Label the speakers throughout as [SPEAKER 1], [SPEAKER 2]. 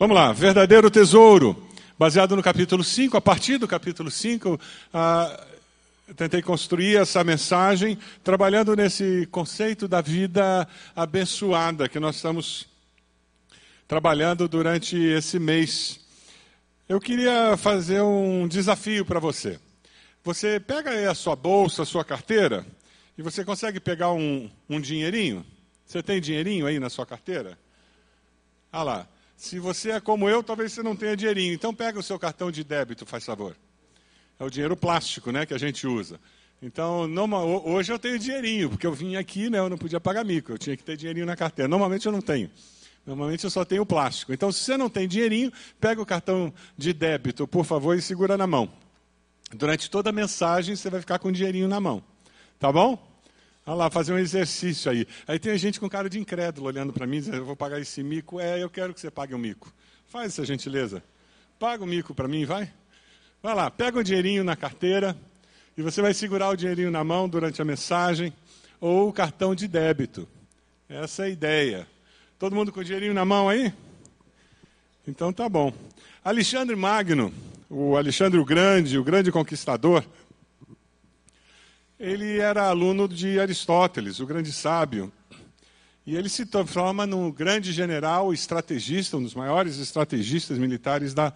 [SPEAKER 1] Vamos lá, verdadeiro tesouro, baseado no capítulo 5, a partir do capítulo 5, ah, tentei construir essa mensagem trabalhando nesse conceito da vida abençoada que nós estamos trabalhando durante esse mês. Eu queria fazer um desafio para você. Você pega aí a sua bolsa, a sua carteira, e você consegue pegar um, um dinheirinho? Você tem dinheirinho aí na sua carteira? Ah lá. Se você é como eu, talvez você não tenha dinheirinho. Então pega o seu cartão de débito, faz favor. É o dinheiro plástico, né, que a gente usa. Então, hoje eu tenho dinheirinho, porque eu vim aqui, né, eu não podia pagar mico, eu tinha que ter dinheirinho na carteira. Normalmente eu não tenho. Normalmente eu só tenho plástico. Então, se você não tem dinheirinho, pega o cartão de débito, por favor, e segura na mão. Durante toda a mensagem, você vai ficar com o dinheirinho na mão. Tá bom? Olha lá, fazer um exercício aí. Aí tem gente com cara de incrédulo olhando para mim, dizendo, eu vou pagar esse mico. É, eu quero que você pague o um mico. Faz essa gentileza. Paga o mico para mim, vai. Vai lá, pega o dinheirinho na carteira e você vai segurar o dinheirinho na mão durante a mensagem ou o cartão de débito. Essa é a ideia. Todo mundo com o dinheirinho na mão aí? Então tá bom. Alexandre Magno, o Alexandre o Grande, o grande conquistador, ele era aluno de Aristóteles, o grande sábio. E ele se transforma num grande general estrategista, um dos maiores estrategistas militares da,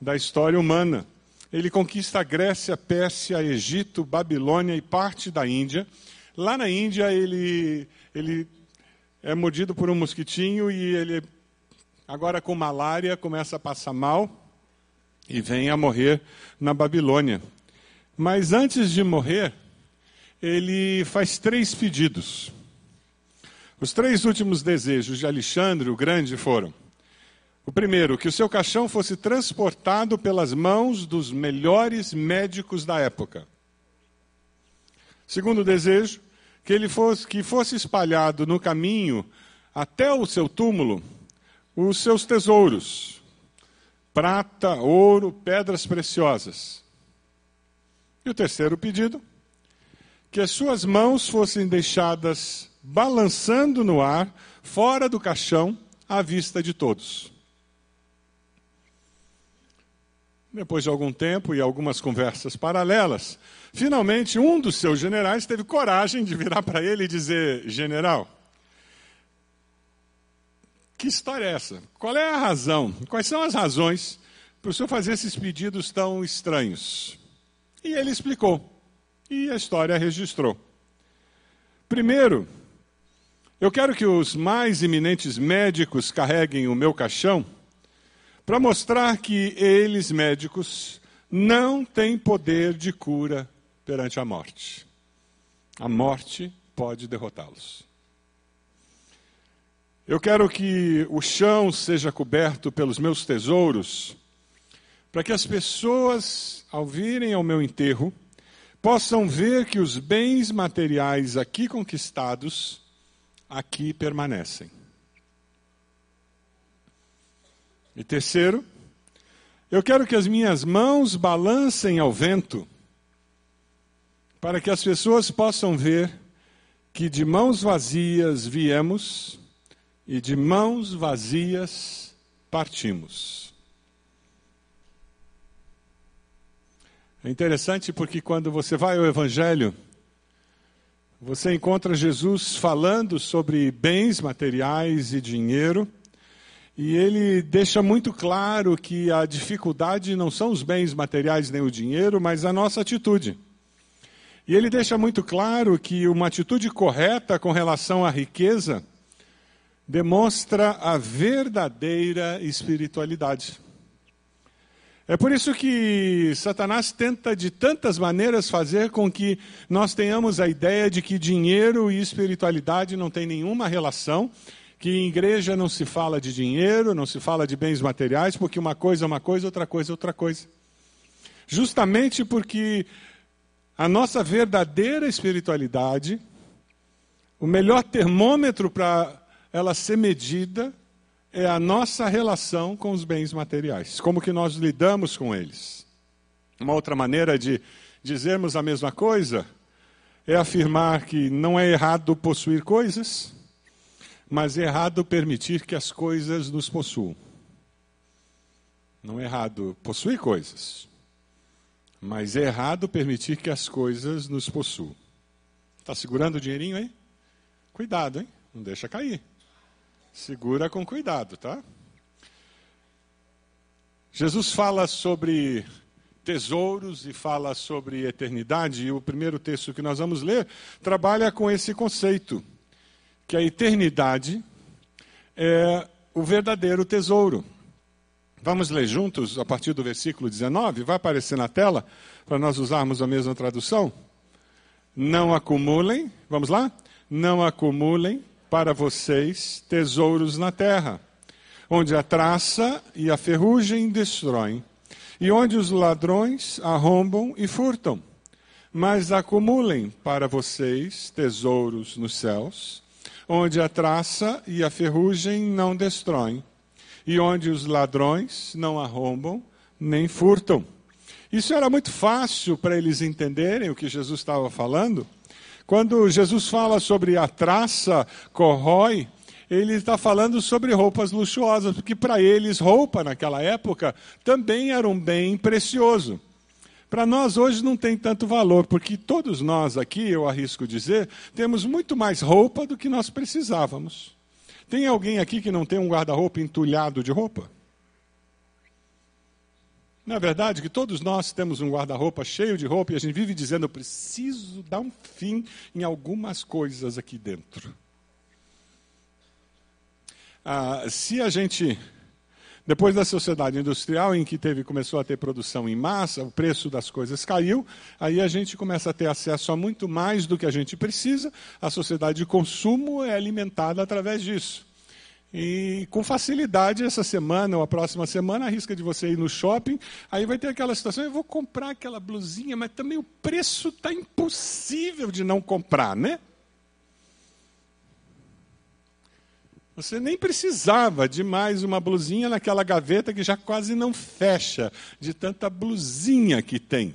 [SPEAKER 1] da história humana. Ele conquista a Grécia, Pérsia, Egito, Babilônia e parte da Índia. Lá na Índia, ele, ele é mordido por um mosquitinho e ele, agora com malária, começa a passar mal e vem a morrer na Babilônia. Mas antes de morrer, ele faz três pedidos. Os três últimos desejos de Alexandre o Grande foram: o primeiro, que o seu caixão fosse transportado pelas mãos dos melhores médicos da época. Segundo desejo, que ele fosse que fosse espalhado no caminho até o seu túmulo os seus tesouros: prata, ouro, pedras preciosas. E o terceiro pedido, que as suas mãos fossem deixadas balançando no ar, fora do caixão, à vista de todos. Depois de algum tempo e algumas conversas paralelas, finalmente um dos seus generais teve coragem de virar para ele e dizer: General, que história é essa? Qual é a razão? Quais são as razões para o senhor fazer esses pedidos tão estranhos? E ele explicou. E a história registrou. Primeiro, eu quero que os mais eminentes médicos carreguem o meu caixão para mostrar que eles, médicos, não têm poder de cura perante a morte. A morte pode derrotá-los. Eu quero que o chão seja coberto pelos meus tesouros, para que as pessoas, ao virem ao meu enterro, possam ver que os bens materiais aqui conquistados aqui permanecem. E terceiro, eu quero que as minhas mãos balancem ao vento, para que as pessoas possam ver que de mãos vazias viemos e de mãos vazias partimos. É interessante porque quando você vai ao Evangelho, você encontra Jesus falando sobre bens materiais e dinheiro, e ele deixa muito claro que a dificuldade não são os bens materiais nem o dinheiro, mas a nossa atitude. E ele deixa muito claro que uma atitude correta com relação à riqueza demonstra a verdadeira espiritualidade. É por isso que Satanás tenta de tantas maneiras fazer com que nós tenhamos a ideia de que dinheiro e espiritualidade não têm nenhuma relação, que em igreja não se fala de dinheiro, não se fala de bens materiais, porque uma coisa é uma coisa, outra coisa é outra coisa. Justamente porque a nossa verdadeira espiritualidade, o melhor termômetro para ela ser medida é a nossa relação com os bens materiais, como que nós lidamos com eles. Uma outra maneira de dizermos a mesma coisa é afirmar que não é errado possuir coisas, mas é errado permitir que as coisas nos possuam. Não é errado possuir coisas, mas é errado permitir que as coisas nos possuam. Está segurando o dinheirinho aí? Cuidado, hein? Não deixa cair. Segura com cuidado, tá? Jesus fala sobre tesouros e fala sobre eternidade, e o primeiro texto que nós vamos ler trabalha com esse conceito, que a eternidade é o verdadeiro tesouro. Vamos ler juntos a partir do versículo 19? Vai aparecer na tela para nós usarmos a mesma tradução? Não acumulem, vamos lá? Não acumulem para vocês tesouros na terra, onde a traça e a ferrugem destroem e onde os ladrões arrombam e furtam. Mas acumulem para vocês tesouros nos céus, onde a traça e a ferrugem não destroem, e onde os ladrões não arrombam nem furtam. Isso era muito fácil para eles entenderem o que Jesus estava falando. Quando Jesus fala sobre a traça corrói, ele está falando sobre roupas luxuosas, porque para eles roupa naquela época também era um bem precioso. Para nós hoje não tem tanto valor, porque todos nós aqui, eu arrisco dizer, temos muito mais roupa do que nós precisávamos. Tem alguém aqui que não tem um guarda-roupa entulhado de roupa? Na é verdade, que todos nós temos um guarda-roupa cheio de roupa e a gente vive dizendo: eu preciso dar um fim em algumas coisas aqui dentro. Ah, se a gente, depois da sociedade industrial, em que teve, começou a ter produção em massa, o preço das coisas caiu, aí a gente começa a ter acesso a muito mais do que a gente precisa, a sociedade de consumo é alimentada através disso. E com facilidade, essa semana ou a próxima semana, arrisca de você ir no shopping, aí vai ter aquela situação, eu vou comprar aquela blusinha, mas também o preço está impossível de não comprar, né? Você nem precisava de mais uma blusinha naquela gaveta que já quase não fecha, de tanta blusinha que tem.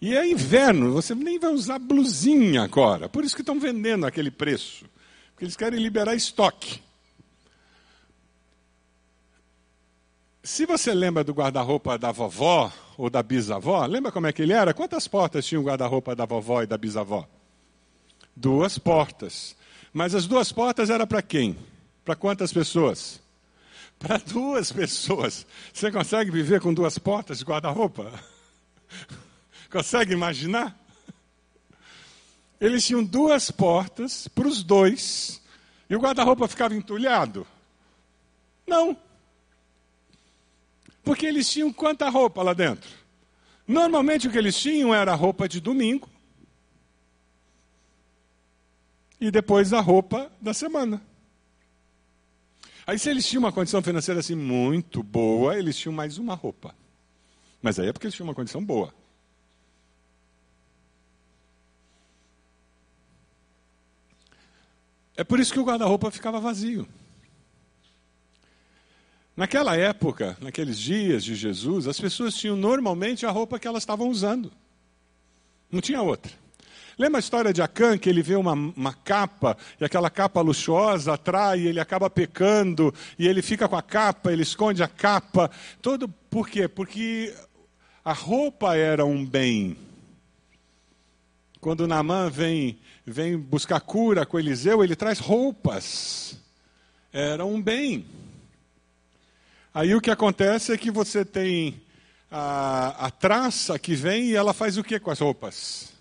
[SPEAKER 1] E é inverno, você nem vai usar blusinha agora. Por isso que estão vendendo aquele preço. Porque eles querem liberar estoque. Se você lembra do guarda-roupa da vovó ou da bisavó, lembra como é que ele era? Quantas portas tinha o guarda-roupa da vovó e da bisavó? Duas portas. Mas as duas portas era para quem? Para quantas pessoas? Para duas pessoas. Você consegue viver com duas portas de guarda-roupa? Consegue imaginar? Eles tinham duas portas para os dois e o guarda-roupa ficava entulhado? Não. Porque eles tinham quanta roupa lá dentro? Normalmente o que eles tinham era roupa de domingo, e depois a roupa da semana. Aí, se eles tinham uma condição financeira assim muito boa, eles tinham mais uma roupa. Mas aí é porque eles tinham uma condição boa. É por isso que o guarda-roupa ficava vazio. Naquela época, naqueles dias de Jesus, as pessoas tinham normalmente a roupa que elas estavam usando. Não tinha outra. Lembra a história de Acã, que ele vê uma, uma capa, e aquela capa luxuosa atrai, ele acaba pecando, e ele fica com a capa, ele esconde a capa. Todo, por quê? Porque a roupa era um bem. Quando Naamã vem, vem buscar cura com Eliseu, ele traz roupas. Era um bem. Aí o que acontece é que você tem a, a traça que vem e ela faz o que com as roupas?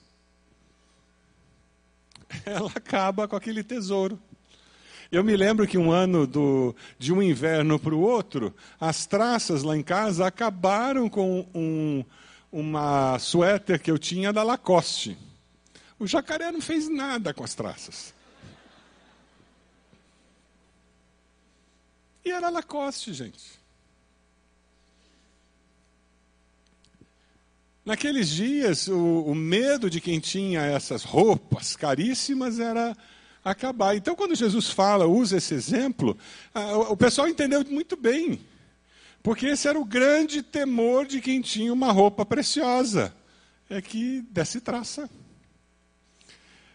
[SPEAKER 1] ela acaba com aquele tesouro. Eu me lembro que um ano do, de um inverno para o outro, as traças lá em casa acabaram com um, uma suéter que eu tinha da Lacoste. O jacaré não fez nada com as traças. E era Lacoste, gente. Naqueles dias, o, o, medo de quem tinha essas roupas caríssimas era acabar. Então, quando Jesus fala, usa esse exemplo, a, o pessoal entendeu muito bem. Porque esse era o grande temor de quem tinha uma roupa preciosa. É que desse traça.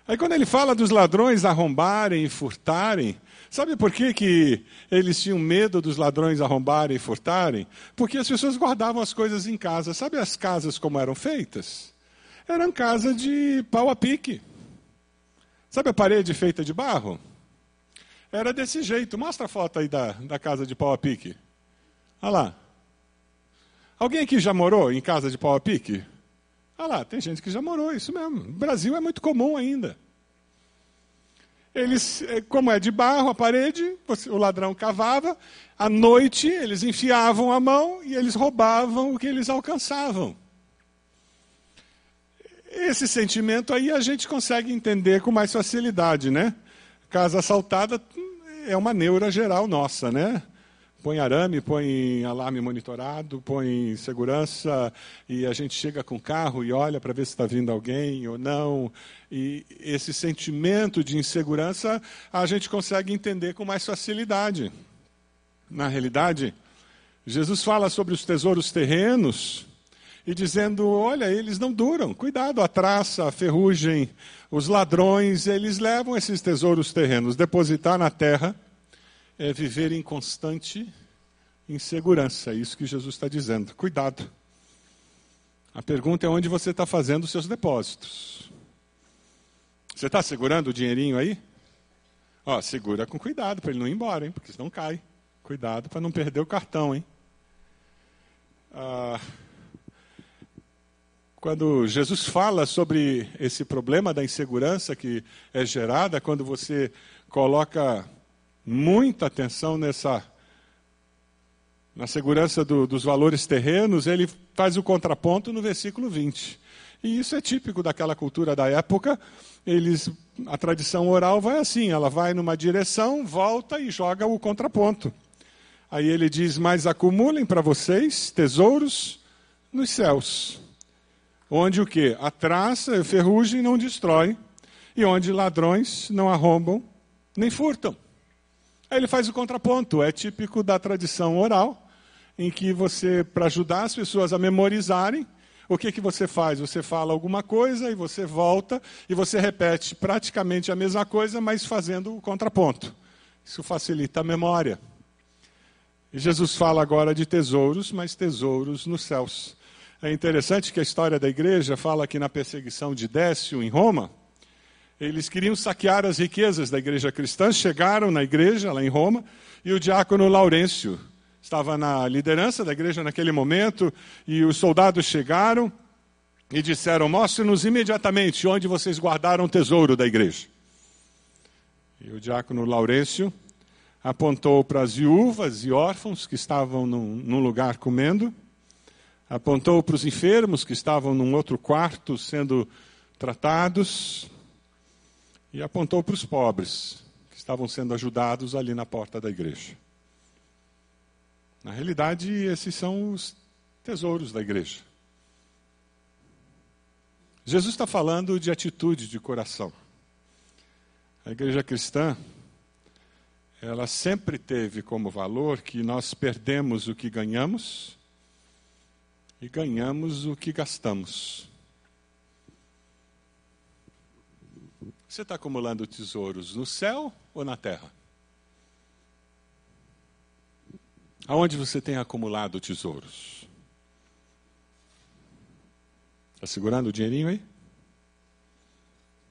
[SPEAKER 1] Aí quando ele fala dos ladrões arrombarem e furtarem, Sabe por que, que eles tinham medo dos ladrões arrombarem e furtarem? Porque as pessoas guardavam as coisas em casa. Sabe as casas como eram feitas? Eram casas de pau a pique. Sabe a parede feita de barro? Era desse jeito. Mostra a foto aí da, da casa de pau a pique. Olha lá. Alguém aqui já morou em casa de pau a pique? Olha lá, tem gente que já morou, isso mesmo. No Brasil é muito comum ainda. Eles, eh, como é de barro a parede, o ladrão cavava, à noite eles enfiavam a mão e eles roubavam o que eles alcançavam. Esse sentimento aí a gente consegue entender com mais facilidade, né? Casa assaltada é uma neura geral nossa, né? Põe arame, põe alarme monitorado, põe segurança, e a gente chega com o carro e olha para ver se está vindo alguém ou não. E esse sentimento de insegurança a gente consegue entender com mais facilidade. Na realidade, Jesus fala sobre os tesouros terrenos e dizendo: olha, eles não duram, cuidado, a traça, a ferrugem, os ladrões, eles levam esses tesouros terrenos. Depositar na terra é viver em constante insegurança, é isso que Jesus está dizendo. Cuidado. A pergunta é onde você está fazendo os seus depósitos. Você está segurando o dinheirinho aí? Ó, segura com cuidado para ele não ir embora, hein? Porque senão cai. Cuidado para não perder o cartão, hein? Ah, quando Jesus fala sobre esse problema da insegurança que é gerada quando você coloca muita atenção nessa na segurança do, dos valores terrenos, ele faz o contraponto no versículo 20. E isso é típico daquela cultura da época. Eles, a tradição oral vai assim: ela vai numa direção, volta e joga o contraponto. Aí ele diz: Mas acumulem para vocês tesouros nos céus onde o que? A traça, a ferrugem não destrói, e onde ladrões não arrombam nem furtam. Aí ele faz o contraponto, é típico da tradição oral, em que você, para ajudar as pessoas a memorizarem, o que, que você faz? Você fala alguma coisa e você volta e você repete praticamente a mesma coisa, mas fazendo o contraponto. Isso facilita a memória. E Jesus fala agora de tesouros, mas tesouros nos céus. É interessante que a história da igreja fala que na perseguição de Décio em Roma, eles queriam saquear as riquezas da igreja cristã, chegaram na igreja lá em Roma, e o diácono Laurêncio estava na liderança da igreja naquele momento, e os soldados chegaram e disseram: Mostre-nos imediatamente onde vocês guardaram o tesouro da igreja. E o diácono Laurêncio apontou para as viúvas e órfãos que estavam num, num lugar comendo apontou para os enfermos que estavam num outro quarto sendo tratados e apontou para os pobres que estavam sendo ajudados ali na porta da igreja. Na realidade, esses são os tesouros da igreja. Jesus está falando de atitude de coração. A igreja cristã, ela sempre teve como valor que nós perdemos o que ganhamos e ganhamos o que gastamos. Você está acumulando tesouros no céu ou na terra? Aonde você tem acumulado tesouros? Está segurando o dinheirinho aí?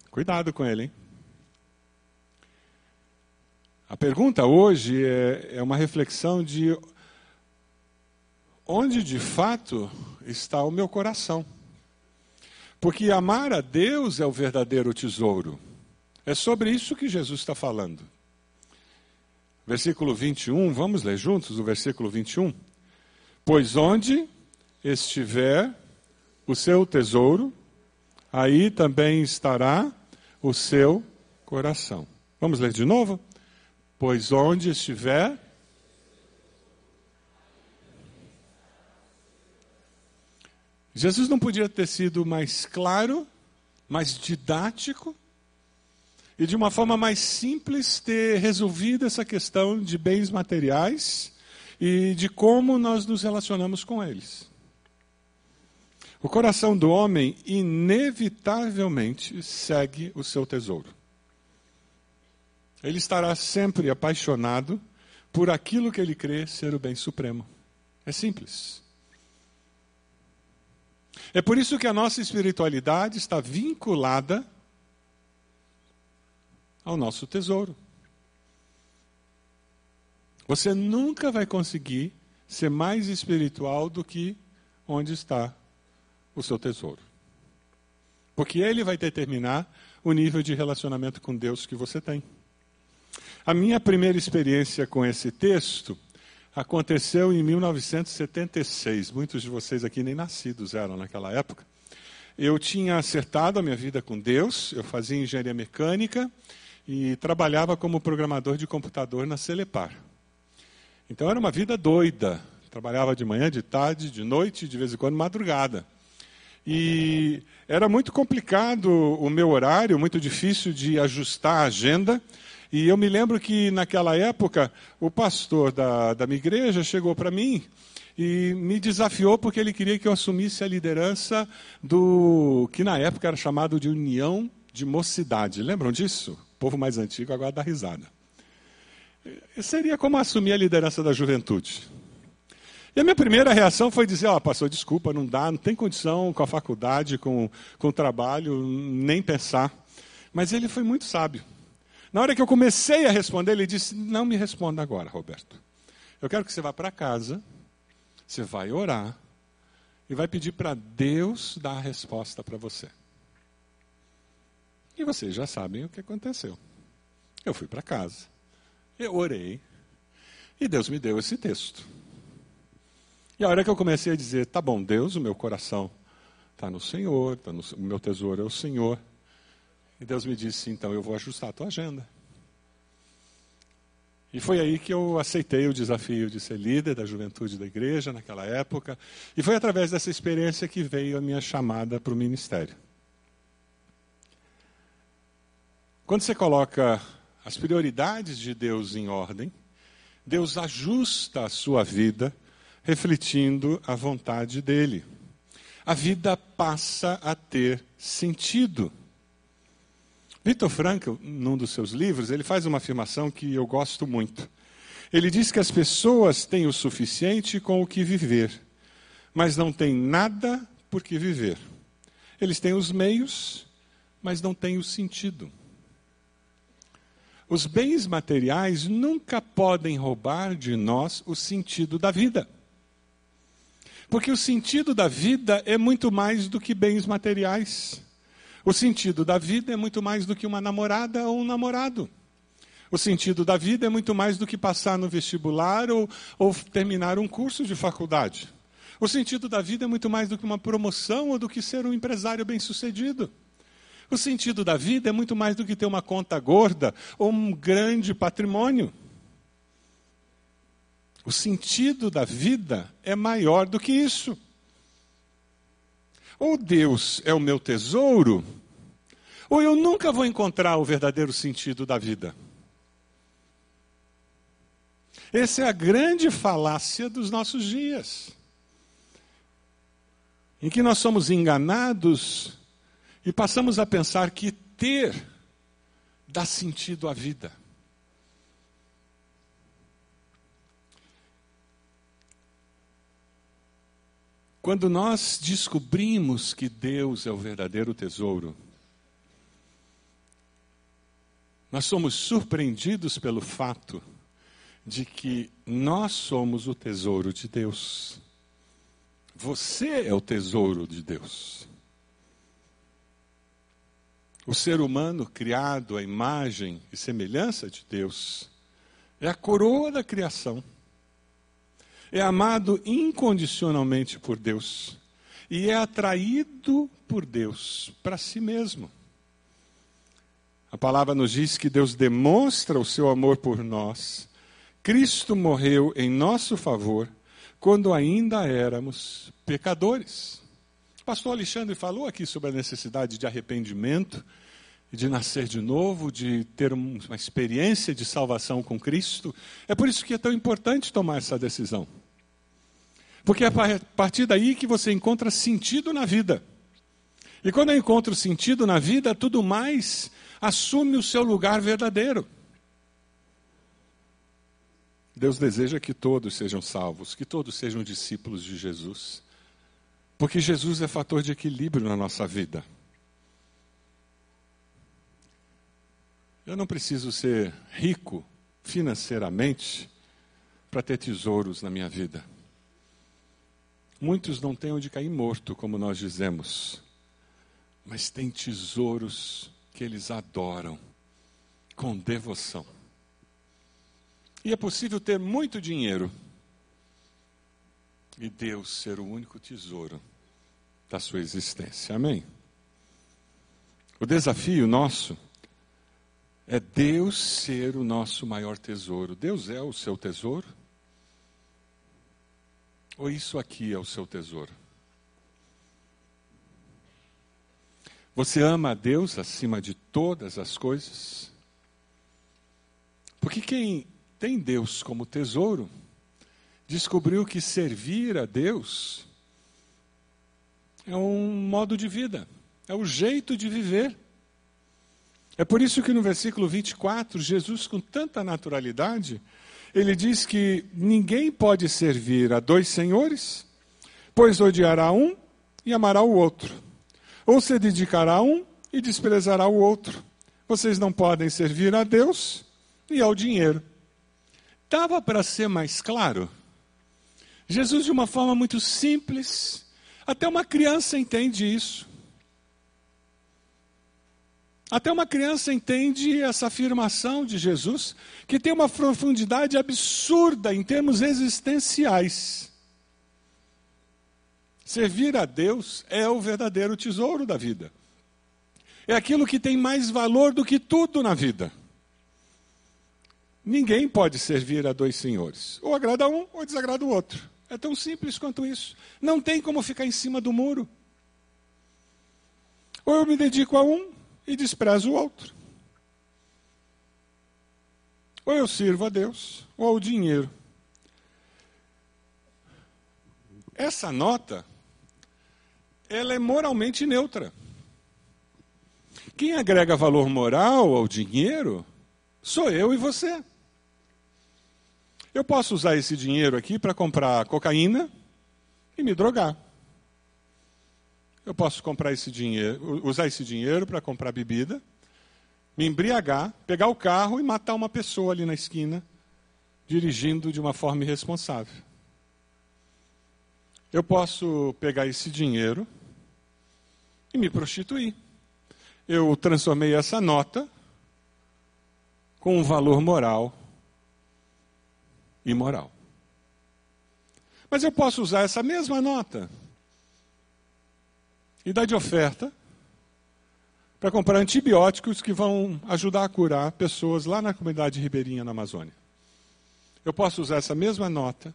[SPEAKER 1] Cuidado com ele, hein? A pergunta hoje é, é uma reflexão de onde de fato está o meu coração. Porque amar a Deus é o verdadeiro tesouro. É sobre isso que Jesus está falando. Versículo 21, vamos ler juntos o versículo 21? Pois onde estiver o seu tesouro, aí também estará o seu coração. Vamos ler de novo? Pois onde estiver Jesus não podia ter sido mais claro, mais didático e de uma forma mais simples ter resolvido essa questão de bens materiais e de como nós nos relacionamos com eles. O coração do homem inevitavelmente segue o seu tesouro. Ele estará sempre apaixonado por aquilo que ele crê ser o bem supremo. É simples. É por isso que a nossa espiritualidade está vinculada ao nosso tesouro. Você nunca vai conseguir ser mais espiritual do que onde está o seu tesouro. Porque ele vai determinar o nível de relacionamento com Deus que você tem. A minha primeira experiência com esse texto aconteceu em 1976. Muitos de vocês aqui nem nascidos eram naquela época. Eu tinha acertado a minha vida com Deus, eu fazia engenharia mecânica e trabalhava como programador de computador na Celepar. Então era uma vida doida. Trabalhava de manhã, de tarde, de noite, de vez em quando madrugada. E era muito complicado o meu horário, muito difícil de ajustar a agenda. E eu me lembro que naquela época o pastor da, da minha igreja chegou para mim e me desafiou porque ele queria que eu assumisse a liderança do que na época era chamado de União de Mocidade. Lembram disso? O povo mais antigo agora dá risada. Seria como assumir a liderança da juventude. E a minha primeira reação foi dizer: Ó, oh, pastor, desculpa, não dá, não tem condição com a faculdade, com, com o trabalho, nem pensar. Mas ele foi muito sábio. Na hora que eu comecei a responder, ele disse: Não me responda agora, Roberto. Eu quero que você vá para casa, você vai orar e vai pedir para Deus dar a resposta para você. E vocês já sabem o que aconteceu. Eu fui para casa. Eu orei e Deus me deu esse texto. E a hora que eu comecei a dizer, tá bom, Deus, o meu coração está no Senhor, tá no, o meu tesouro é o Senhor. E Deus me disse, então eu vou ajustar a tua agenda. E foi aí que eu aceitei o desafio de ser líder da juventude da igreja naquela época. E foi através dessa experiência que veio a minha chamada para o ministério. Quando você coloca as prioridades de Deus em ordem, Deus ajusta a sua vida refletindo a vontade dele. A vida passa a ter sentido. Victor Frankl, num dos seus livros, ele faz uma afirmação que eu gosto muito. Ele diz que as pessoas têm o suficiente com o que viver, mas não têm nada por que viver. Eles têm os meios, mas não têm o sentido. Os bens materiais nunca podem roubar de nós o sentido da vida. Porque o sentido da vida é muito mais do que bens materiais. O sentido da vida é muito mais do que uma namorada ou um namorado. O sentido da vida é muito mais do que passar no vestibular ou, ou terminar um curso de faculdade. O sentido da vida é muito mais do que uma promoção ou do que ser um empresário bem-sucedido. O sentido da vida é muito mais do que ter uma conta gorda ou um grande patrimônio. O sentido da vida é maior do que isso. Ou Deus é o meu tesouro, ou eu nunca vou encontrar o verdadeiro sentido da vida. Essa é a grande falácia dos nossos dias, em que nós somos enganados e passamos a pensar que ter dá sentido à vida. Quando nós descobrimos que Deus é o verdadeiro tesouro, nós somos surpreendidos pelo fato de que nós somos o tesouro de Deus. Você é o tesouro de Deus. O ser humano criado à imagem e semelhança de Deus é a coroa da criação. É amado incondicionalmente por Deus e é atraído por Deus para si mesmo. A palavra nos diz que Deus demonstra o seu amor por nós. Cristo morreu em nosso favor quando ainda éramos pecadores. O pastor Alexandre falou aqui sobre a necessidade de arrependimento, de nascer de novo, de ter uma experiência de salvação com Cristo. É por isso que é tão importante tomar essa decisão. Porque é a partir daí que você encontra sentido na vida. E quando eu encontro sentido na vida, tudo mais assume o seu lugar verdadeiro. Deus deseja que todos sejam salvos, que todos sejam discípulos de Jesus. Porque Jesus é fator de equilíbrio na nossa vida. Eu não preciso ser rico financeiramente para ter tesouros na minha vida. Muitos não têm onde cair morto, como nós dizemos, mas têm tesouros que eles adoram com devoção. E é possível ter muito dinheiro e Deus ser o único tesouro da sua existência. Amém? O desafio nosso é Deus ser o nosso maior tesouro. Deus é o seu tesouro? Ou isso aqui é o seu tesouro? Você ama a Deus acima de todas as coisas? Porque quem tem Deus como tesouro, descobriu que servir a Deus é um modo de vida, é o jeito de viver. É por isso que no versículo 24, Jesus, com tanta naturalidade, ele diz que ninguém pode servir a dois senhores, pois odiará um e amará o outro, ou se dedicará a um e desprezará o outro. Vocês não podem servir a Deus e ao dinheiro. Dava para ser mais claro? Jesus, de uma forma muito simples, até uma criança entende isso. Até uma criança entende essa afirmação de Jesus, que tem uma profundidade absurda em termos existenciais. Servir a Deus é o verdadeiro tesouro da vida. É aquilo que tem mais valor do que tudo na vida. Ninguém pode servir a dois senhores. Ou agrada um ou desagrada o outro. É tão simples quanto isso. Não tem como ficar em cima do muro. Ou eu me dedico a um e desprezo o outro. Ou eu sirvo a Deus, ou ao dinheiro. Essa nota, ela é moralmente neutra. Quem agrega valor moral ao dinheiro sou eu e você. Eu posso usar esse dinheiro aqui para comprar cocaína e me drogar. Eu posso comprar esse dinheiro, usar esse dinheiro para comprar bebida, me embriagar, pegar o carro e matar uma pessoa ali na esquina, dirigindo de uma forma irresponsável. Eu posso pegar esse dinheiro e me prostituir. Eu transformei essa nota com um valor moral imoral. Mas eu posso usar essa mesma nota e dar de oferta para comprar antibióticos que vão ajudar a curar pessoas lá na comunidade ribeirinha na Amazônia. Eu posso usar essa mesma nota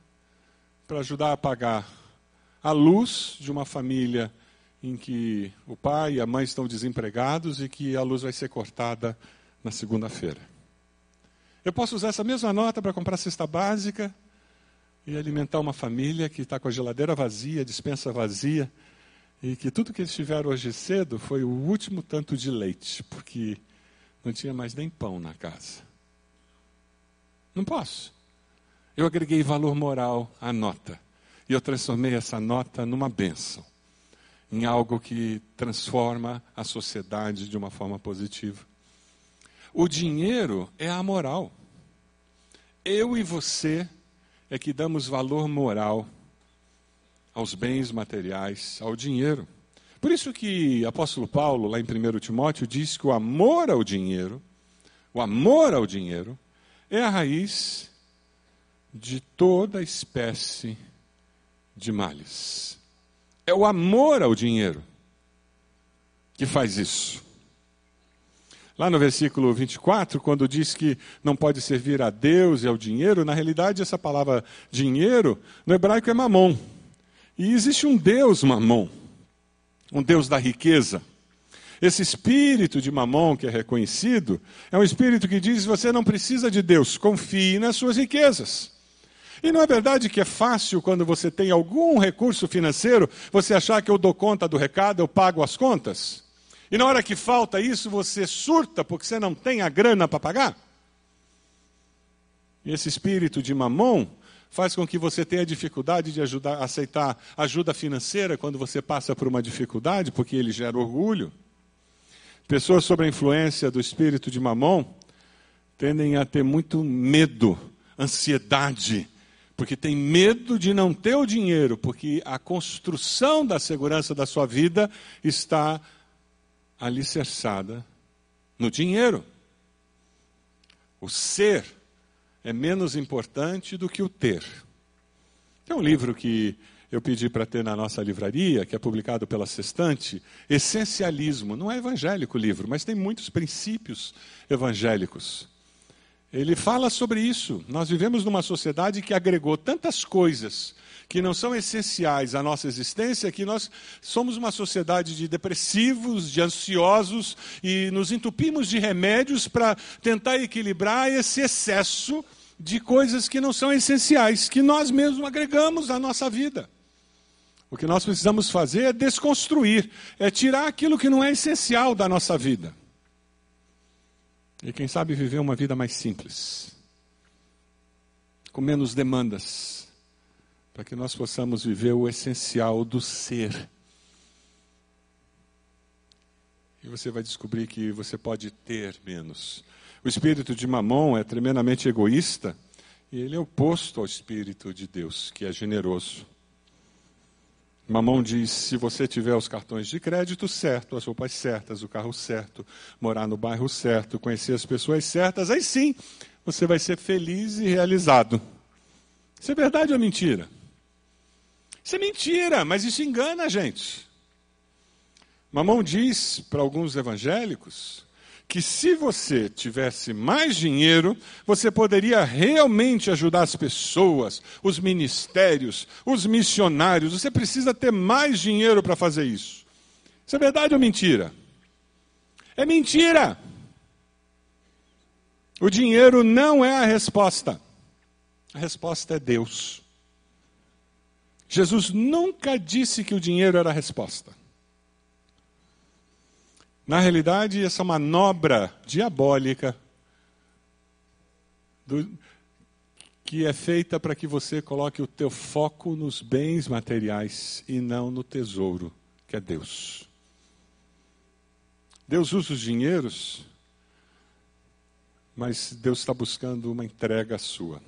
[SPEAKER 1] para ajudar a pagar a luz de uma família em que o pai e a mãe estão desempregados e que a luz vai ser cortada na segunda-feira. Eu posso usar essa mesma nota para comprar cesta básica e alimentar uma família que está com a geladeira vazia, a dispensa vazia, e que tudo que eles tiveram hoje cedo foi o último tanto de leite, porque não tinha mais nem pão na casa. Não posso. Eu agreguei valor moral à nota. E eu transformei essa nota numa bênção, em algo que transforma a sociedade de uma forma positiva. O dinheiro é a moral. Eu e você é que damos valor moral aos bens materiais, ao dinheiro. Por isso que apóstolo Paulo, lá em 1 Timóteo, diz que o amor ao dinheiro, o amor ao dinheiro, é a raiz de toda espécie de males. É o amor ao dinheiro que faz isso. Lá no versículo 24, quando diz que não pode servir a Deus e ao dinheiro, na realidade essa palavra dinheiro no hebraico é mamon. E existe um Deus mamon, um Deus da riqueza. Esse espírito de mamon que é reconhecido é um espírito que diz: você não precisa de Deus, confie nas suas riquezas. E não é verdade que é fácil quando você tem algum recurso financeiro, você achar que eu dou conta do recado, eu pago as contas? E na hora que falta isso, você surta porque você não tem a grana para pagar? E esse espírito de mamon faz com que você tenha dificuldade de ajudar, aceitar ajuda financeira quando você passa por uma dificuldade, porque ele gera orgulho. Pessoas sob a influência do espírito de mamon tendem a ter muito medo, ansiedade, porque tem medo de não ter o dinheiro, porque a construção da segurança da sua vida está alicerçada no dinheiro. O ser é menos importante do que o ter. Tem um livro que eu pedi para ter na nossa livraria, que é publicado pela Sextante, Essencialismo. Não é evangélico o livro, mas tem muitos princípios evangélicos. Ele fala sobre isso. Nós vivemos numa sociedade que agregou tantas coisas que não são essenciais à nossa existência, que nós somos uma sociedade de depressivos, de ansiosos e nos entupimos de remédios para tentar equilibrar esse excesso de coisas que não são essenciais, que nós mesmos agregamos à nossa vida. O que nós precisamos fazer é desconstruir, é tirar aquilo que não é essencial da nossa vida. E quem sabe viver uma vida mais simples, com menos demandas, para que nós possamos viver o essencial do ser. E você vai descobrir que você pode ter menos. O espírito de Mamon é tremendamente egoísta e ele é oposto ao espírito de Deus, que é generoso. Mamão diz: se você tiver os cartões de crédito certo, as roupas certas, o carro certo, morar no bairro certo, conhecer as pessoas certas, aí sim você vai ser feliz e realizado. Isso é verdade ou mentira? Isso é mentira, mas isso engana a gente. Mamão diz para alguns evangélicos que se você tivesse mais dinheiro, você poderia realmente ajudar as pessoas, os ministérios, os missionários. Você precisa ter mais dinheiro para fazer isso. Isso é verdade ou mentira? É mentira. O dinheiro não é a resposta. A resposta é Deus. Jesus nunca disse que o dinheiro era a resposta. Na realidade, essa manobra diabólica do, que é feita para que você coloque o teu foco nos bens materiais e não no tesouro, que é Deus. Deus usa os dinheiros, mas Deus está buscando uma entrega sua.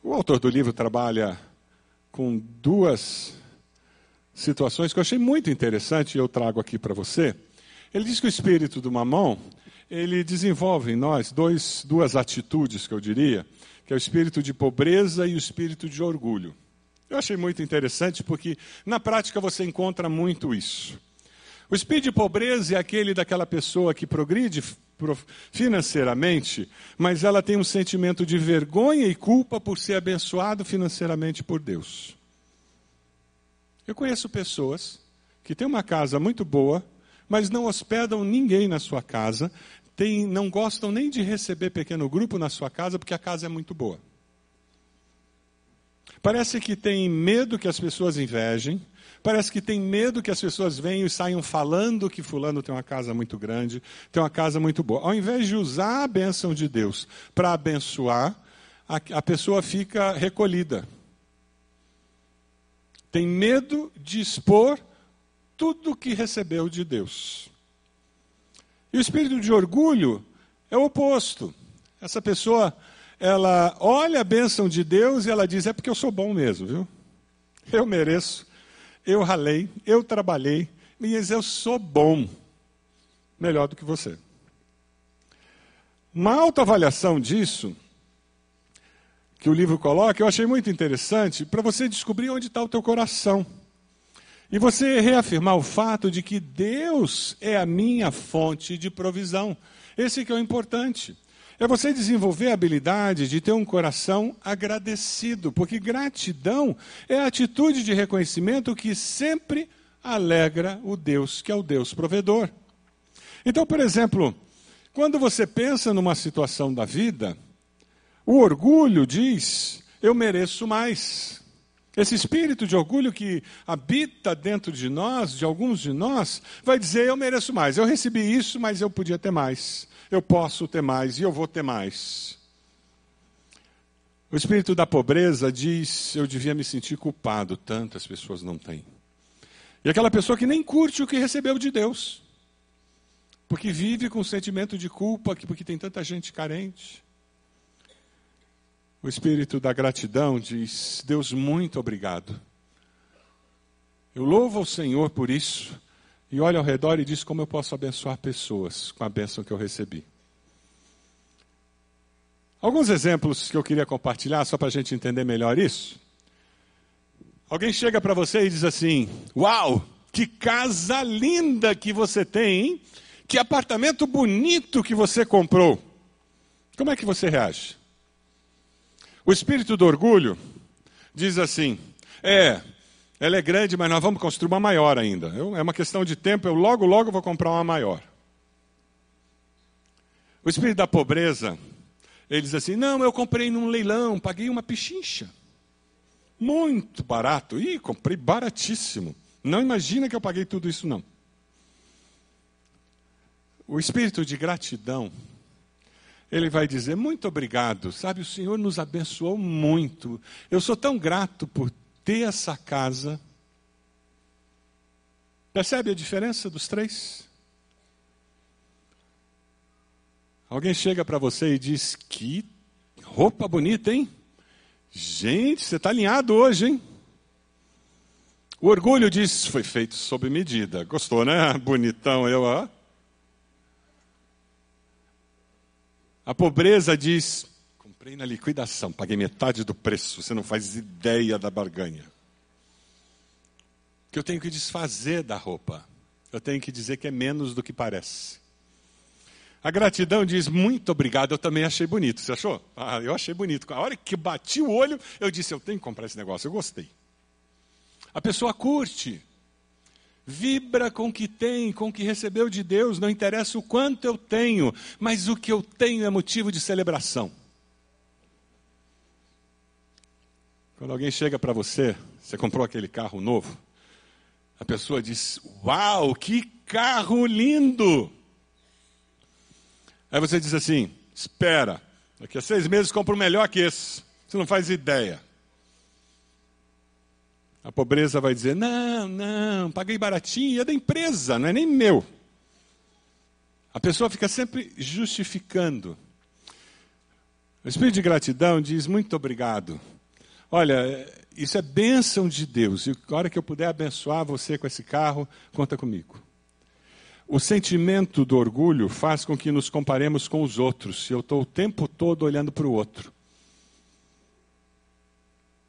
[SPEAKER 1] O autor do livro trabalha com duas situações que eu achei muito interessante e eu trago aqui para você. Ele diz que o espírito do mamão, ele desenvolve em nós dois, duas atitudes que eu diria, que é o espírito de pobreza e o espírito de orgulho. Eu achei muito interessante porque na prática você encontra muito isso. O espírito de pobreza é aquele daquela pessoa que progride financeiramente, mas ela tem um sentimento de vergonha e culpa por ser abençoado financeiramente por Deus. Eu conheço pessoas que têm uma casa muito boa, mas não hospedam ninguém na sua casa, tem, não gostam nem de receber pequeno grupo na sua casa porque a casa é muito boa. Parece que tem medo que as pessoas invejem, Parece que tem medo que as pessoas venham e saiam falando que fulano tem uma casa muito grande, tem uma casa muito boa. Ao invés de usar a bênção de Deus para abençoar, a, a pessoa fica recolhida. Tem medo de expor tudo que recebeu de Deus. E o espírito de orgulho é o oposto. Essa pessoa, ela olha a bênção de Deus e ela diz: é porque eu sou bom mesmo, viu? Eu mereço eu ralei, eu trabalhei, mas eu sou bom, melhor do que você. Uma autoavaliação disso, que o livro coloca, eu achei muito interessante, para você descobrir onde está o teu coração. E você reafirmar o fato de que Deus é a minha fonte de provisão. Esse que é o importante. É você desenvolver a habilidade de ter um coração agradecido, porque gratidão é a atitude de reconhecimento que sempre alegra o Deus, que é o Deus provedor. Então, por exemplo, quando você pensa numa situação da vida, o orgulho diz: eu mereço mais. Esse espírito de orgulho que habita dentro de nós, de alguns de nós, vai dizer: eu mereço mais. Eu recebi isso, mas eu podia ter mais eu posso ter mais e eu vou ter mais. O espírito da pobreza diz: eu devia me sentir culpado, tantas pessoas não têm. E aquela pessoa que nem curte o que recebeu de Deus, porque vive com sentimento de culpa, porque tem tanta gente carente. O espírito da gratidão diz: Deus, muito obrigado. Eu louvo ao Senhor por isso e olho ao redor e diz como eu posso abençoar pessoas com a bênção que eu recebi. Alguns exemplos que eu queria compartilhar, só para a gente entender melhor isso. Alguém chega para você e diz assim: Uau, que casa linda que você tem, hein? Que apartamento bonito que você comprou. Como é que você reage? O espírito do orgulho diz assim: É, ela é grande, mas nós vamos construir uma maior ainda. Eu, é uma questão de tempo, eu logo, logo vou comprar uma maior. O espírito da pobreza, ele diz assim: Não, eu comprei num leilão, paguei uma pichincha. Muito barato. Ih, comprei baratíssimo. Não imagina que eu paguei tudo isso, não. O espírito de gratidão, ele vai dizer: Muito obrigado, sabe, o Senhor nos abençoou muito. Eu sou tão grato por ter essa casa. Percebe a diferença dos três? Alguém chega para você e diz: Que roupa bonita, hein? Gente, você está alinhado hoje, hein? O orgulho diz: Foi feito sob medida. Gostou, né? Bonitão eu, ó. A pobreza diz: Comprei na liquidação, paguei metade do preço, você não faz ideia da barganha. Que eu tenho que desfazer da roupa. Eu tenho que dizer que é menos do que parece. A gratidão diz muito obrigado, eu também achei bonito. Você achou? Ah, eu achei bonito. A hora que bati o olho, eu disse, eu tenho que comprar esse negócio, eu gostei. A pessoa curte, vibra com o que tem, com o que recebeu de Deus, não interessa o quanto eu tenho, mas o que eu tenho é motivo de celebração. Quando alguém chega para você, você comprou aquele carro novo, a pessoa diz: Uau, que carro lindo! Aí você diz assim: Espera, daqui a seis meses compro melhor que esse. Você não faz ideia. A pobreza vai dizer: Não, não, paguei baratinho, é da empresa, não é nem meu. A pessoa fica sempre justificando. O espírito de gratidão diz: Muito obrigado. Olha, isso é bênção de Deus. E a hora que eu puder abençoar você com esse carro, conta comigo. O sentimento do orgulho faz com que nos comparemos com os outros. Eu estou o tempo todo olhando para o outro.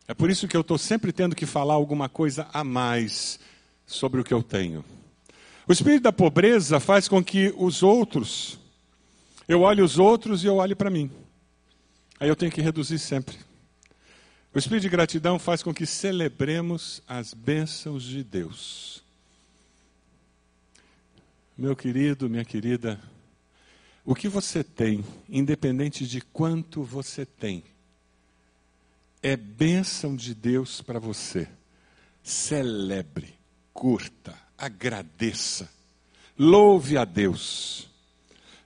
[SPEAKER 1] É por isso que eu estou sempre tendo que falar alguma coisa a mais sobre o que eu tenho. O espírito da pobreza faz com que os outros, eu olhe os outros e eu olhe para mim. Aí eu tenho que reduzir sempre. O espírito de gratidão faz com que celebremos as bênçãos de Deus. Meu querido, minha querida, o que você tem, independente de quanto você tem, é bênção de Deus para você. Celebre, curta, agradeça, louve a Deus.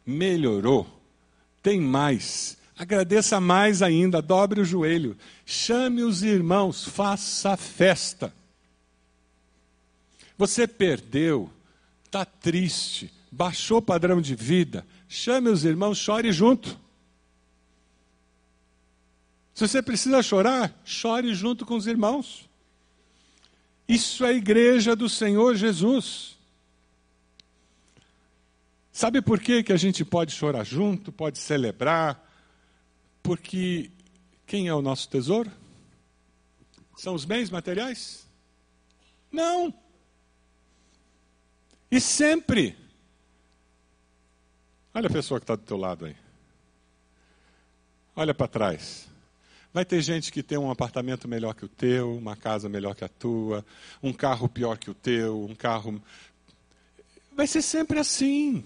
[SPEAKER 1] Melhorou, tem mais, Agradeça mais ainda, dobre o joelho, chame os irmãos, faça festa. Você perdeu, está triste, baixou o padrão de vida, chame os irmãos, chore junto. Se você precisa chorar, chore junto com os irmãos. Isso é a igreja do Senhor Jesus. Sabe por que, que a gente pode chorar junto, pode celebrar, porque quem é o nosso tesouro? São os bens materiais? Não. E sempre. Olha a pessoa que está do teu lado aí. Olha para trás. Vai ter gente que tem um apartamento melhor que o teu, uma casa melhor que a tua, um carro pior que o teu, um carro. Vai ser sempre assim.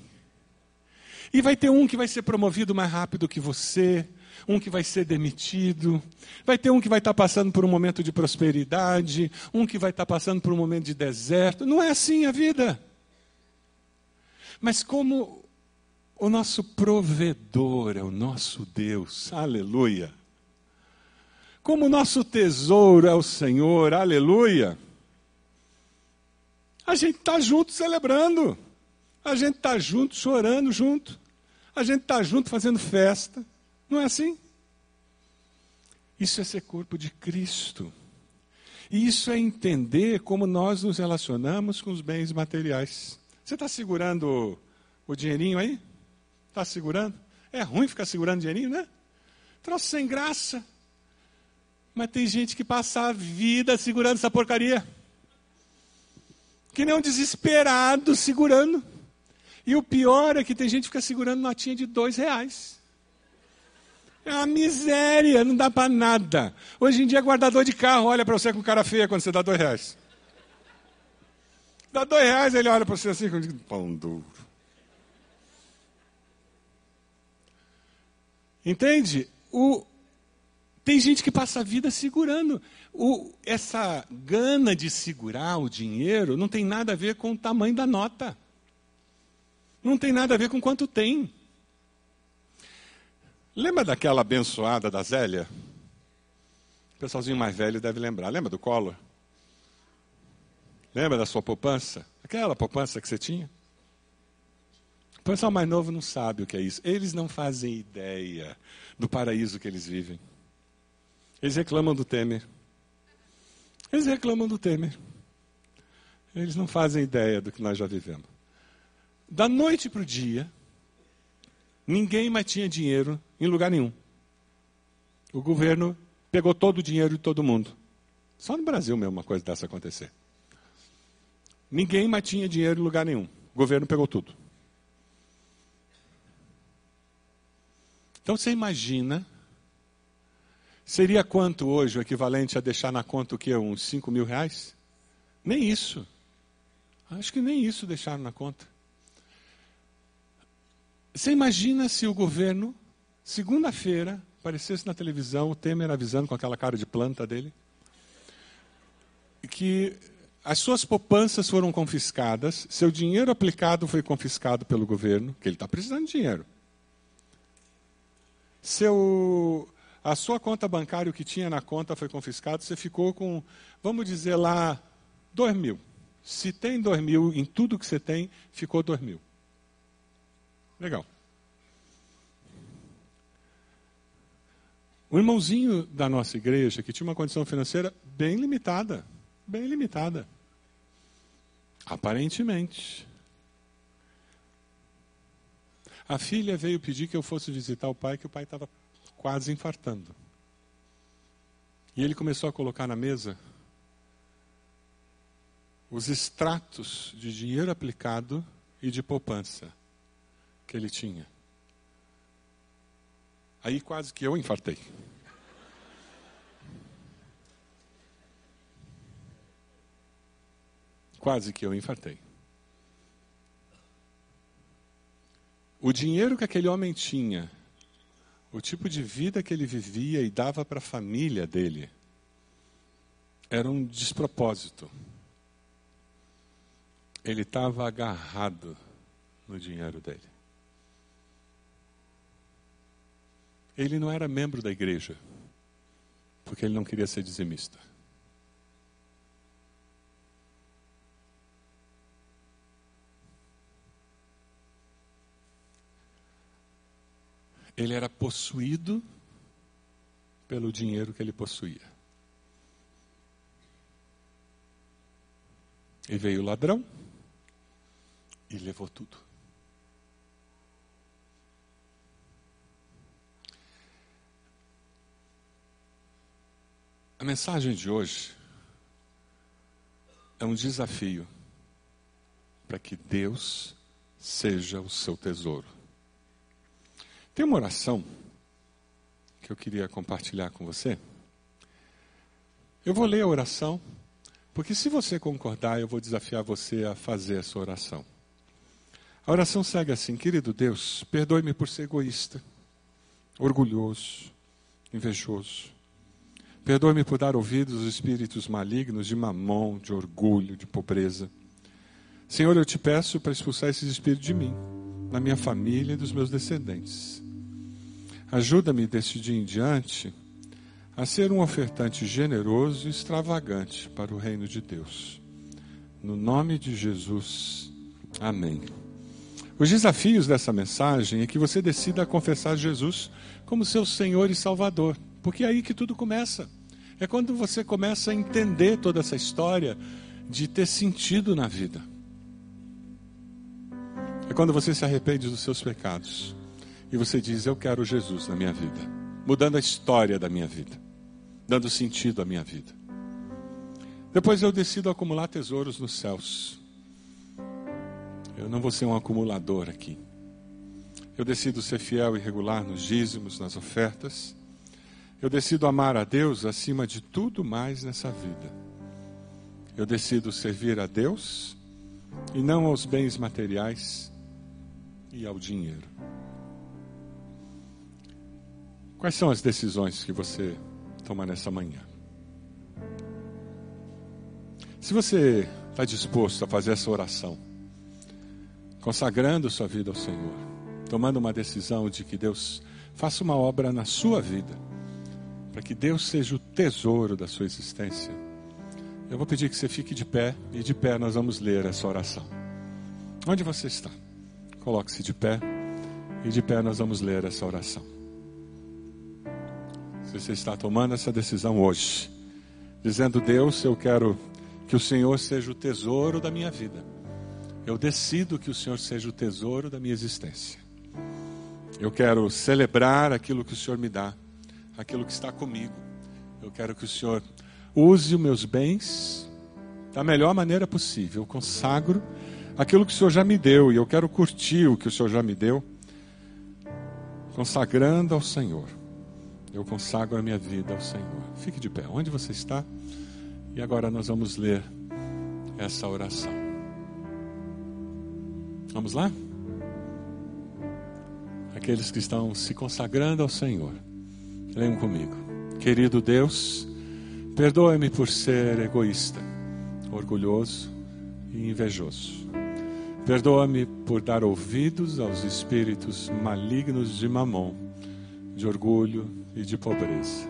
[SPEAKER 1] E vai ter um que vai ser promovido mais rápido que você, um que vai ser demitido, vai ter um que vai estar passando por um momento de prosperidade, um que vai estar passando por um momento de deserto. Não é assim a vida. Mas como o nosso provedor é o nosso Deus, aleluia. como nosso tesouro é o Senhor, aleluia, a gente está junto celebrando, a gente está junto chorando junto, a gente está junto fazendo festa, não é assim? Isso é ser corpo de Cristo. E isso é entender como nós nos relacionamos com os bens materiais. Você está segurando o dinheirinho aí? Está segurando? É ruim ficar segurando dinheirinho, né? Troço sem graça. Mas tem gente que passa a vida segurando essa porcaria. Que nem um desesperado segurando. E o pior é que tem gente que fica segurando notinha de dois reais. É uma miséria, não dá para nada. Hoje em dia, guardador de carro olha para você com cara feia quando você dá dois reais. Dá dois reais, ele olha para você assim, com pão duro. Entende? O, tem gente que passa a vida segurando. O, essa gana de segurar o dinheiro não tem nada a ver com o tamanho da nota. Não tem nada a ver com quanto tem. Lembra daquela abençoada da Zélia? O pessoalzinho mais velho deve lembrar. Lembra do Collor? Lembra da sua poupança? Aquela poupança que você tinha? O pessoal mais novo não sabe o que é isso. Eles não fazem ideia do paraíso que eles vivem. Eles reclamam do Temer. Eles reclamam do Temer. Eles não fazem ideia do que nós já vivemos. Da noite para o dia, Ninguém mais tinha dinheiro em lugar nenhum. O governo pegou todo o dinheiro de todo mundo. Só no Brasil mesmo uma coisa dessa acontecer. Ninguém mais tinha dinheiro em lugar nenhum. O governo pegou tudo. Então você imagina. Seria quanto hoje o equivalente a deixar na conta o quê? Uns 5 mil reais? Nem isso. Acho que nem isso deixaram na conta. Você imagina se o governo, segunda-feira, aparecesse na televisão o Temer avisando com aquela cara de planta dele que as suas poupanças foram confiscadas, seu dinheiro aplicado foi confiscado pelo governo, que ele está precisando de dinheiro. Seu, a sua conta bancária, o que tinha na conta foi confiscado, você ficou com, vamos dizer lá, dois mil. Se tem dois mil em tudo que você tem, ficou dois mil. Legal. O irmãozinho da nossa igreja, que tinha uma condição financeira bem limitada, bem limitada. Aparentemente. A filha veio pedir que eu fosse visitar o pai, que o pai estava quase infartando. E ele começou a colocar na mesa os extratos de dinheiro aplicado e de poupança que ele tinha. Aí quase que eu infartei. Quase que eu infartei. O dinheiro que aquele homem tinha, o tipo de vida que ele vivia e dava para a família dele, era um despropósito. Ele estava agarrado no dinheiro dele. Ele não era membro da igreja, porque ele não queria ser dizimista. Ele era possuído pelo dinheiro que ele possuía. E veio o ladrão e levou tudo. A mensagem de hoje é um desafio para que Deus seja o seu tesouro. Tem uma oração que eu queria compartilhar com você. Eu vou ler a oração, porque se você concordar, eu vou desafiar você a fazer essa oração. A oração segue assim: Querido Deus, perdoe-me por ser egoísta, orgulhoso, invejoso Perdoe-me por dar ouvidos aos espíritos malignos de mamão, de orgulho, de pobreza. Senhor, eu te peço para expulsar esses espíritos de mim, da minha família e dos meus descendentes. Ajuda-me deste dia em diante a ser um ofertante generoso e extravagante para o reino de Deus. No nome de Jesus. Amém. Os desafios dessa mensagem é que você decida confessar Jesus como seu Senhor e Salvador, porque é aí que tudo começa. É quando você começa a entender toda essa história de ter sentido na vida. É quando você se arrepende dos seus pecados e você diz: Eu quero Jesus na minha vida, mudando a história da minha vida, dando sentido à minha vida. Depois eu decido acumular tesouros nos céus. Eu não vou ser um acumulador aqui. Eu decido ser fiel e regular nos dízimos, nas ofertas. Eu decido amar a Deus acima de tudo mais nessa vida. Eu decido servir a Deus e não aos bens materiais e ao dinheiro. Quais são as decisões que você toma nessa manhã? Se você está disposto a fazer essa oração, consagrando sua vida ao Senhor, tomando uma decisão de que Deus faça uma obra na sua vida, para que Deus seja o tesouro da sua existência, eu vou pedir que você fique de pé e de pé nós vamos ler essa oração. Onde você está? Coloque-se de pé e de pé nós vamos ler essa oração. Se você está tomando essa decisão hoje, dizendo: Deus, eu quero que o Senhor seja o tesouro da minha vida. Eu decido que o Senhor seja o tesouro da minha existência. Eu quero celebrar aquilo que o Senhor me dá, aquilo que está comigo. Eu quero que o Senhor use os meus bens da melhor maneira possível. Eu consagro aquilo que o Senhor já me deu e eu quero curtir o que o Senhor já me deu, consagrando ao Senhor. Eu consagro a minha vida ao Senhor. Fique de pé. Onde você está? E agora nós vamos ler essa oração. Vamos lá? Aqueles que estão se consagrando ao Senhor, leiam comigo. Querido Deus, perdoe-me por ser egoísta, orgulhoso e invejoso. Perdoa-me por dar ouvidos aos espíritos malignos de mamon, de orgulho e de pobreza.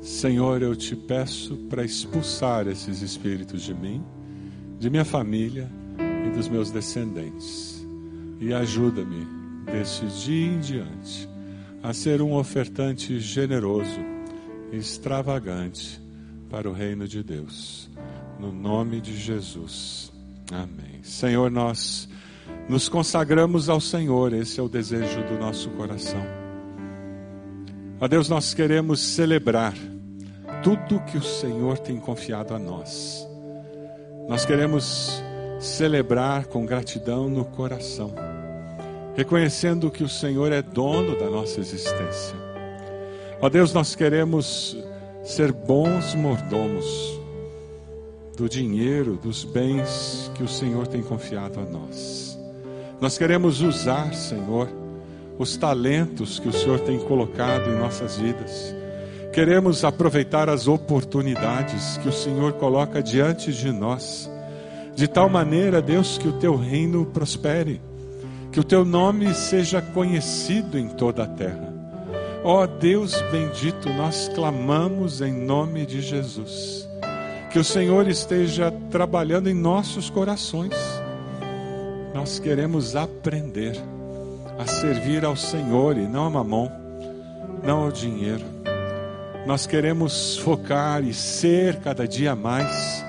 [SPEAKER 1] Senhor, eu te peço para expulsar esses espíritos de mim, de minha família e dos meus descendentes. E ajuda-me, deste dia em diante, a ser um ofertante generoso extravagante para o reino de Deus. No nome de Jesus. Amém. Senhor, nós nos consagramos ao Senhor, esse é o desejo do nosso coração. A Deus, nós queremos celebrar tudo que o Senhor tem confiado a nós. Nós queremos celebrar com gratidão no coração, reconhecendo que o Senhor é dono da nossa existência. Ó Deus, nós queremos ser bons mordomos do dinheiro, dos bens que o Senhor tem confiado a nós. Nós queremos usar, Senhor, os talentos que o Senhor tem colocado em nossas vidas Queremos aproveitar as oportunidades que o Senhor coloca diante de nós, de tal maneira, Deus, que o teu reino prospere, que o teu nome seja conhecido em toda a terra. Ó oh, Deus bendito, nós clamamos em nome de Jesus. Que o Senhor esteja trabalhando em nossos corações. Nós queremos aprender a servir ao Senhor e não a mamão, não ao dinheiro. Nós queremos focar e ser cada dia mais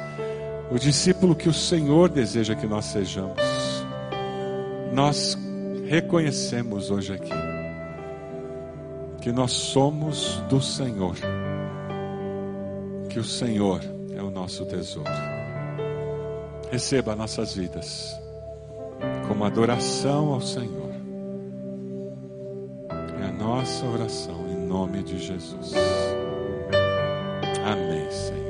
[SPEAKER 1] o discípulo que o Senhor deseja que nós sejamos. Nós reconhecemos hoje aqui que nós somos do Senhor, que o Senhor é o nosso tesouro. Receba nossas vidas como adoração ao Senhor. É a nossa oração em nome de Jesus. Amém, Senhor.